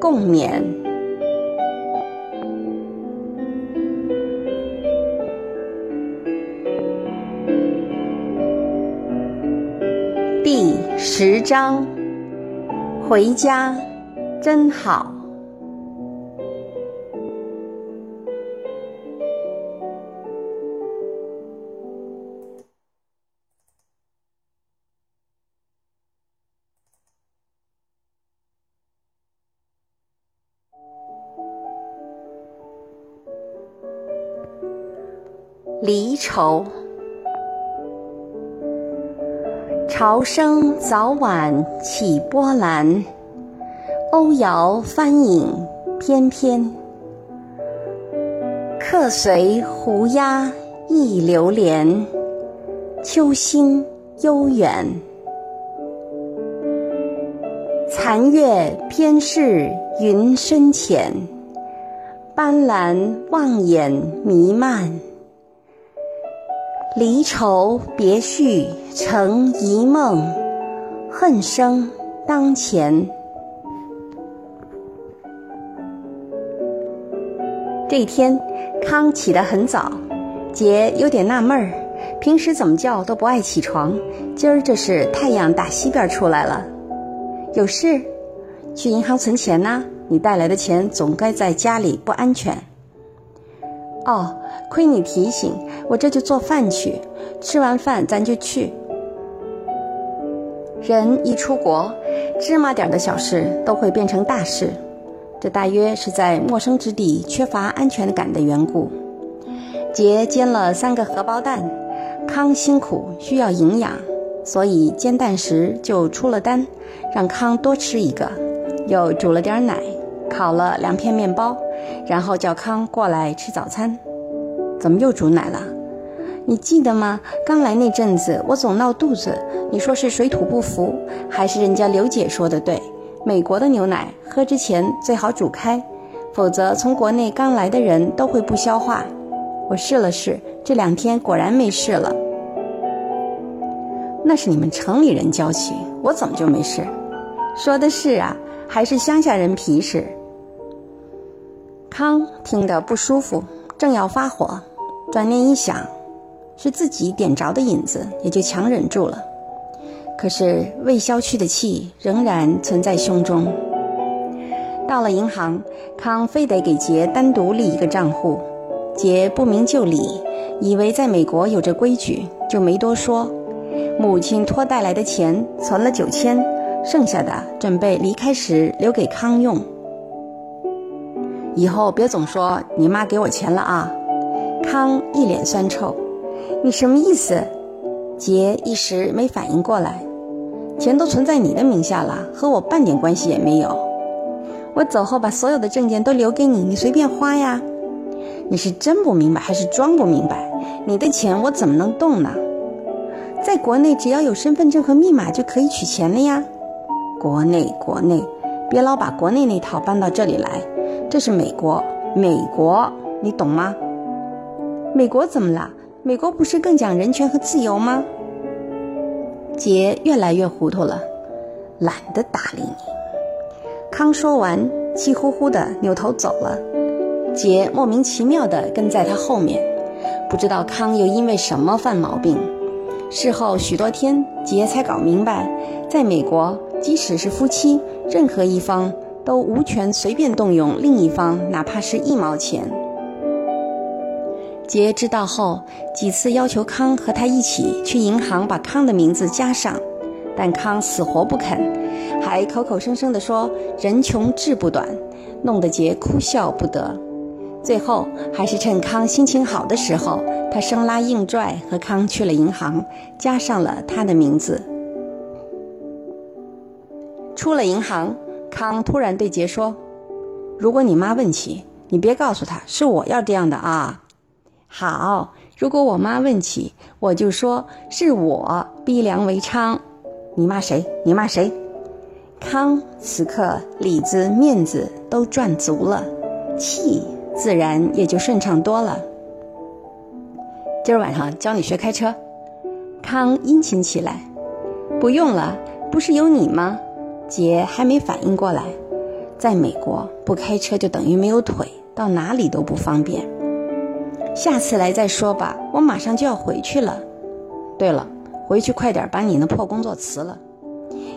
共勉。第十章，回家真好。离愁，潮声早晚起波澜，欧摇翻影翩翩。客随胡鸦忆流连，秋心悠远。残月偏是云深浅，斑斓望眼弥漫。离愁别绪成一梦，恨生当前。这一天，康起得很早，杰有点纳闷儿，平时怎么叫都不爱起床，今儿这是太阳打西边出来了。有事？去银行存钱呐？你带来的钱总该在家里，不安全。哦。亏你提醒，我这就做饭去。吃完饭咱就去。人一出国，芝麻点的小事都会变成大事。这大约是在陌生之地缺乏安全感的缘故。杰煎了三个荷包蛋，康辛苦需要营养，所以煎蛋时就出了单，让康多吃一个。又煮了点奶，烤了两片面包，然后叫康过来吃早餐。怎么又煮奶了？你记得吗？刚来那阵子，我总闹肚子，你说是水土不服，还是人家刘姐说的对？美国的牛奶喝之前最好煮开，否则从国内刚来的人都会不消化。我试了试，这两天果然没事了。那是你们城里人娇气，我怎么就没事？说的是啊，还是乡下人皮实。康听得不舒服，正要发火。转念一想，是自己点着的引子，也就强忍住了。可是未消去的气仍然存在胸中。到了银行，康非得给杰单独立一个账户。杰不明就里，以为在美国有这规矩，就没多说。母亲托带来的钱存了九千，剩下的准备离开时留给康用。以后别总说你妈给我钱了啊。康一脸酸臭，你什么意思？杰一时没反应过来，钱都存在你的名下了，和我半点关系也没有。我走后把所有的证件都留给你，你随便花呀。你是真不明白还是装不明白？你的钱我怎么能动呢？在国内只要有身份证和密码就可以取钱了呀。国内国内，别老把国内那套搬到这里来，这是美国，美国，你懂吗？美国怎么了？美国不是更讲人权和自由吗？杰越来越糊涂了，懒得搭理你。康说完，气呼呼的扭头走了。杰莫名其妙的跟在他后面，不知道康又因为什么犯毛病。事后许多天，杰才搞明白，在美国，即使是夫妻，任何一方都无权随便动用另一方，哪怕是一毛钱。杰知道后，几次要求康和他一起去银行把康的名字加上，但康死活不肯，还口口声声地说“人穷志不短”，弄得杰哭笑不得。最后还是趁康心情好的时候，他生拉硬拽和康去了银行，加上了他的名字。出了银行，康突然对杰说：“如果你妈问起，你别告诉她是我要这样的啊。好，如果我妈问起，我就说是我逼良为娼。你骂谁？你骂谁？康此刻里子面子都赚足了，气自然也就顺畅多了。今儿晚上教你学开车。康殷勤起来。不用了，不是有你吗？杰还没反应过来，在美国不开车就等于没有腿，到哪里都不方便。下次来再说吧，我马上就要回去了。对了，回去快点把你那破工作辞了。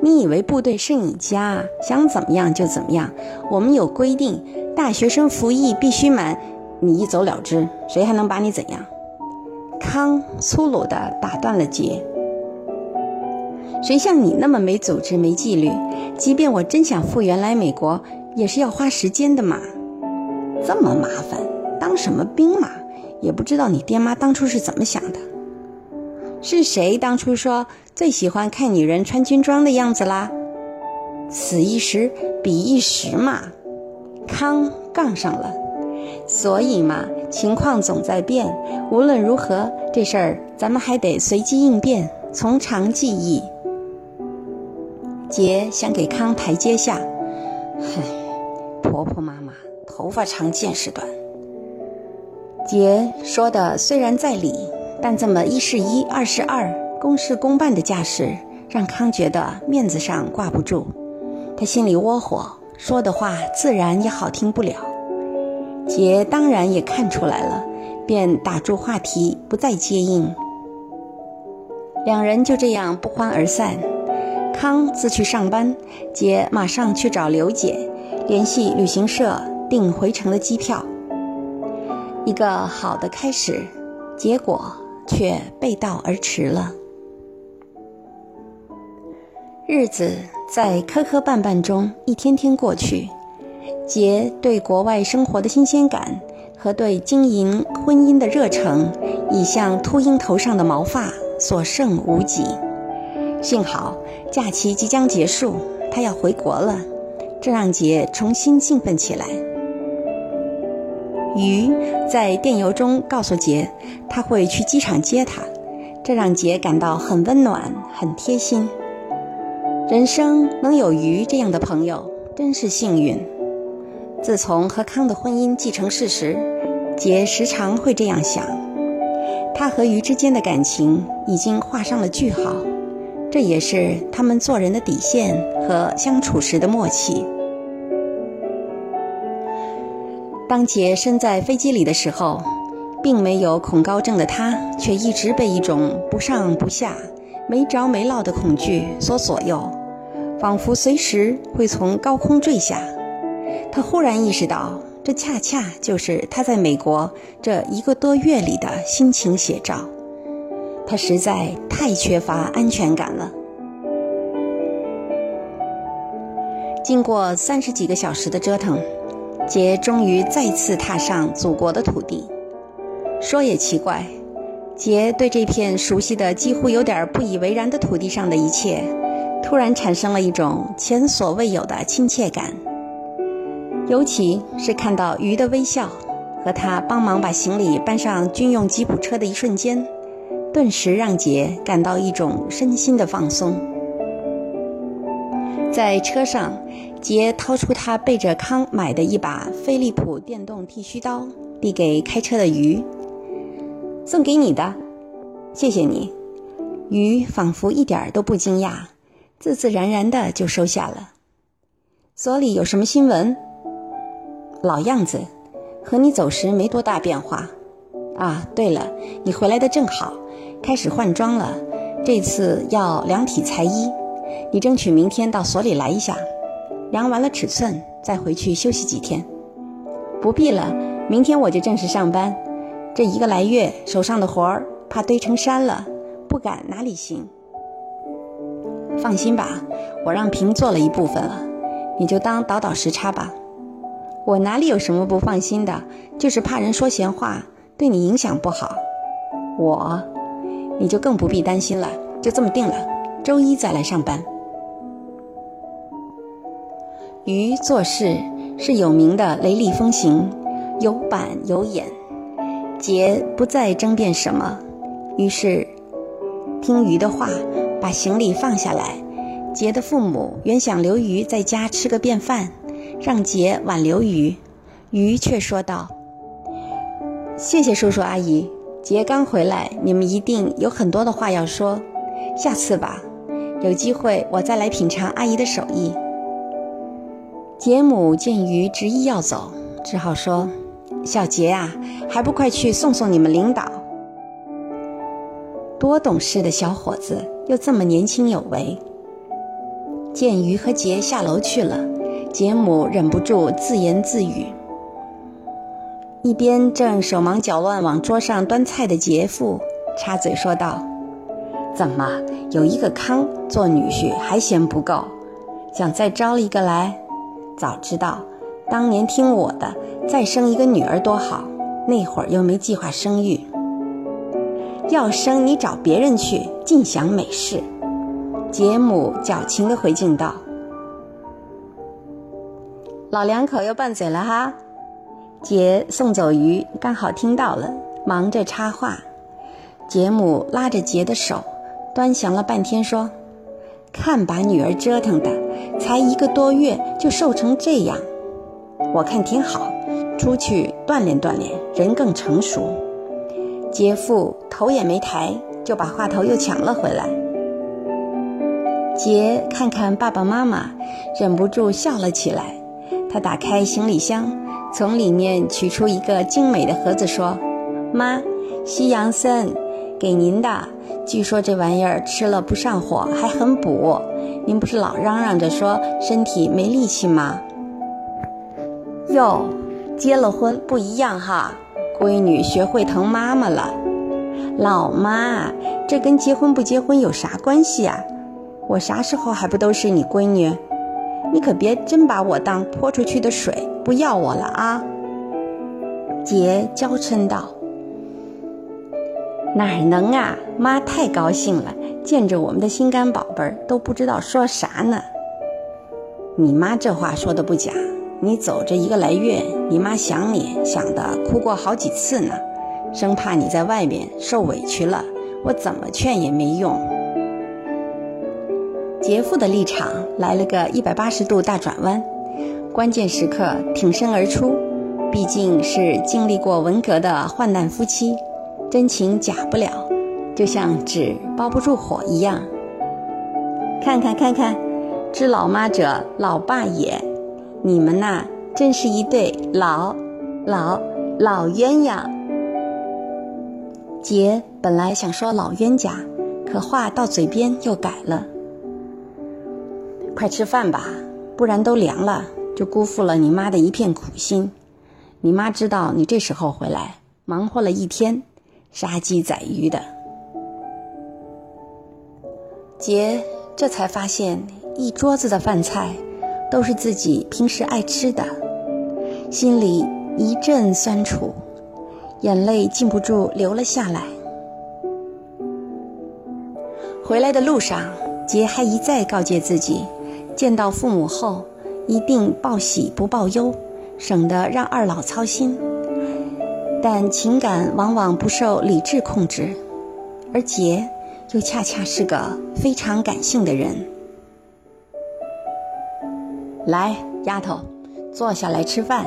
你以为部队是你家，想怎么样就怎么样？我们有规定，大学生服役必须满，你一走了之，谁还能把你怎样？康粗鲁地打断了杰。谁像你那么没组织、没纪律？即便我真想复员来美国，也是要花时间的嘛。这么麻烦，当什么兵嘛？也不知道你爹妈当初是怎么想的。是谁当初说最喜欢看女人穿军装的样子啦？此一时，彼一时嘛。康杠上了，所以嘛，情况总在变。无论如何，这事儿咱们还得随机应变，从长计议。杰想给康台阶下，唉，婆婆妈妈头发长见识短。杰说的虽然在理，但这么一是一，二是二，公事公办的架势，让康觉得面子上挂不住。他心里窝火，说的话自然也好听不了。杰当然也看出来了，便打住话题，不再接应。两人就这样不欢而散。康自去上班，杰马上去找刘姐，联系旅行社订回程的机票。一个好的开始，结果却背道而驰了。日子在磕磕绊绊中一天天过去，杰对国外生活的新鲜感和对经营婚姻的热诚，已像秃鹰头上的毛发所剩无几。幸好假期即将结束，他要回国了，这让杰重新兴奋起来。鱼在电邮中告诉杰，他会去机场接他，这让杰感到很温暖、很贴心。人生能有鱼这样的朋友，真是幸运。自从和康的婚姻既成事实，杰时常会这样想：他和鱼之间的感情已经画上了句号。这也是他们做人的底线和相处时的默契。当杰身在飞机里的时候，并没有恐高症的他，却一直被一种不上不下、没着没落的恐惧所左右，仿佛随时会从高空坠下。他忽然意识到，这恰恰就是他在美国这一个多月里的心情写照。他实在太缺乏安全感经过三十几个小时的折腾，杰终于再次踏上祖国的土地。说也奇怪，杰对这片熟悉的几乎有点不以为然的土地上的一切，突然产生了一种前所未有的亲切感。尤其是看到鱼的微笑，和他帮忙把行李搬上军用吉普车的一瞬间。顿时让杰感到一种身心的放松。在车上，杰掏出他背着康买的一把飞利浦电动剃须刀，递给开车的鱼：“送给你的，谢谢你。”鱼仿佛一点都不惊讶，自自然然的就收下了。所里有什么新闻？老样子，和你走时没多大变化。啊，对了，你回来的正好。开始换装了，这次要量体裁衣，你争取明天到所里来一下，量完了尺寸再回去休息几天。不必了，明天我就正式上班。这一个来月手上的活儿怕堆成山了，不赶哪里行？放心吧，我让平做了一部分了，你就当倒倒时差吧。我哪里有什么不放心的，就是怕人说闲话，对你影响不好。我。你就更不必担心了，就这么定了，周一再来上班。鱼做事是有名的雷厉风行，有板有眼。杰不再争辩什么，于是听鱼的话，把行李放下来。杰的父母原想留鱼在家吃个便饭，让杰挽留鱼，鱼却说道：“谢谢叔叔阿姨，杰刚回来，你们一定有很多的话要说，下次吧，有机会我再来品尝阿姨的手艺。”杰母见鱼执意要走，只好说：“小杰啊，还不快去送送你们领导！”多懂事的小伙子，又这么年轻有为。见鱼和杰下楼去了，杰母忍不住自言自语，一边正手忙脚乱往桌上端菜的杰父插嘴说道：“怎么有一个康做女婿还嫌不够，想再招一个来？”早知道，当年听我的，再生一个女儿多好。那会儿又没计划生育，要生你找别人去，尽享美事。杰母矫情地回敬道：“老两口又拌嘴了哈。”杰送走鱼，刚好听到了，忙着插话。杰母拉着杰的手，端详了半天，说。看把女儿折腾的，才一个多月就瘦成这样，我看挺好，出去锻炼锻炼，人更成熟。杰父头也没抬，就把话头又抢了回来。杰看看爸爸妈妈，忍不住笑了起来。他打开行李箱，从里面取出一个精美的盒子，说：“妈，西洋参，给您的。”据说这玩意儿吃了不上火，还很补。您不是老嚷嚷着说身体没力气吗？哟，结了婚不一样哈，闺女学会疼妈妈了。老妈，这跟结婚不结婚有啥关系啊？我啥时候还不都是你闺女？你可别真把我当泼出去的水，不要我了啊！姐娇嗔道。哪能啊！妈太高兴了，见着我们的心肝宝贝儿都不知道说啥呢。你妈这话说的不假，你走这一个来月，你妈想你想的哭过好几次呢，生怕你在外面受委屈了，我怎么劝也没用。杰父的立场来了个一百八十度大转弯，关键时刻挺身而出，毕竟是经历过文革的患难夫妻。真情假不了，就像纸包不住火一样。看看看看，知老妈者老爸也，你们呐，真是一对老老老鸳鸯。杰本来想说老冤家，可话到嘴边又改了。快吃饭吧，不然都凉了，就辜负了你妈的一片苦心。你妈知道你这时候回来，忙活了一天。杀鸡宰鱼的，杰这才发现一桌子的饭菜都是自己平时爱吃的，心里一阵酸楚，眼泪禁不住流了下来。回来的路上，杰还一再告诫自己，见到父母后一定报喜不报忧，省得让二老操心。但情感往往不受理智控制，而杰又恰恰是个非常感性的人。来，丫头，坐下来吃饭。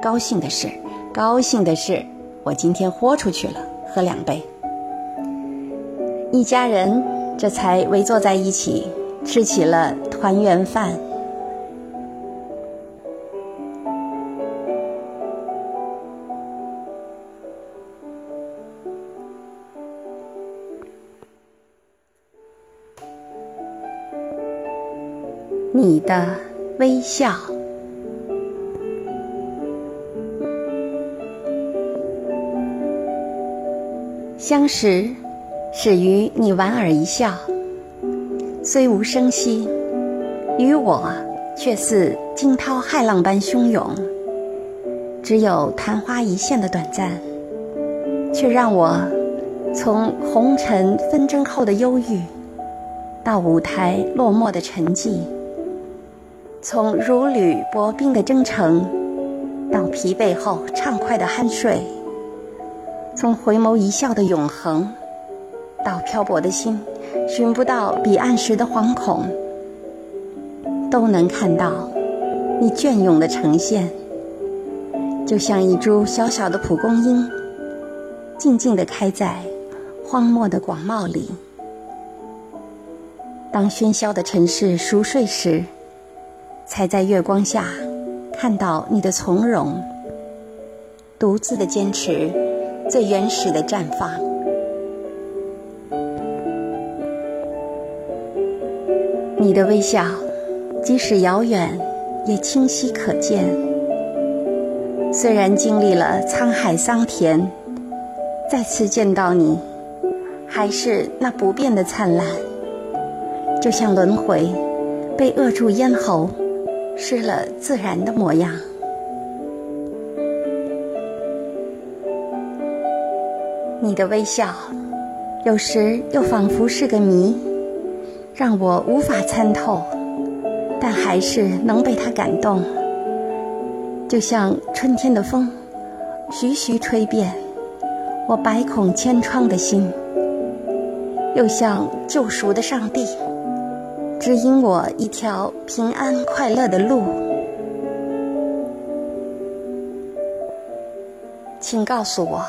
高兴的是，高兴的是，我今天豁出去了，喝两杯。一家人这才围坐在一起，吃起了团圆饭。你的微笑，相识始于你莞尔一笑，虽无声息，于我却似惊涛骇浪般汹涌。只有昙花一现的短暂，却让我从红尘纷争后的忧郁，到舞台落寞的沉寂。从如履薄冰的征程，到疲惫后畅快的酣睡；从回眸一笑的永恒，到漂泊的心寻不到彼岸时的惶恐，都能看到你隽永的呈现，就像一株小小的蒲公英，静静地开在荒漠的广袤里。当喧嚣的城市熟睡时，才在月光下看到你的从容，独自的坚持，最原始的绽放。你的微笑，即使遥远，也清晰可见。虽然经历了沧海桑田，再次见到你，还是那不变的灿烂。就像轮回，被扼住咽喉，失了自然的模样。你的微笑，有时又仿佛是个谜，让我无法参透，但还是能被它感动。就像春天的风，徐徐吹遍我百孔千疮的心，又像救赎的上帝。指引我一条平安快乐的路，请告诉我，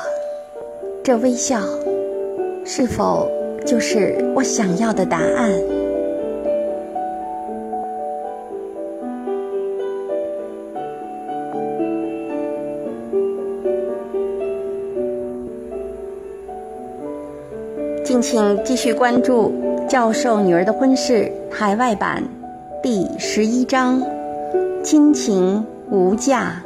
这微笑是否就是我想要的答案？敬请继续关注。教授女儿的婚事海外版第十一章：亲情无价。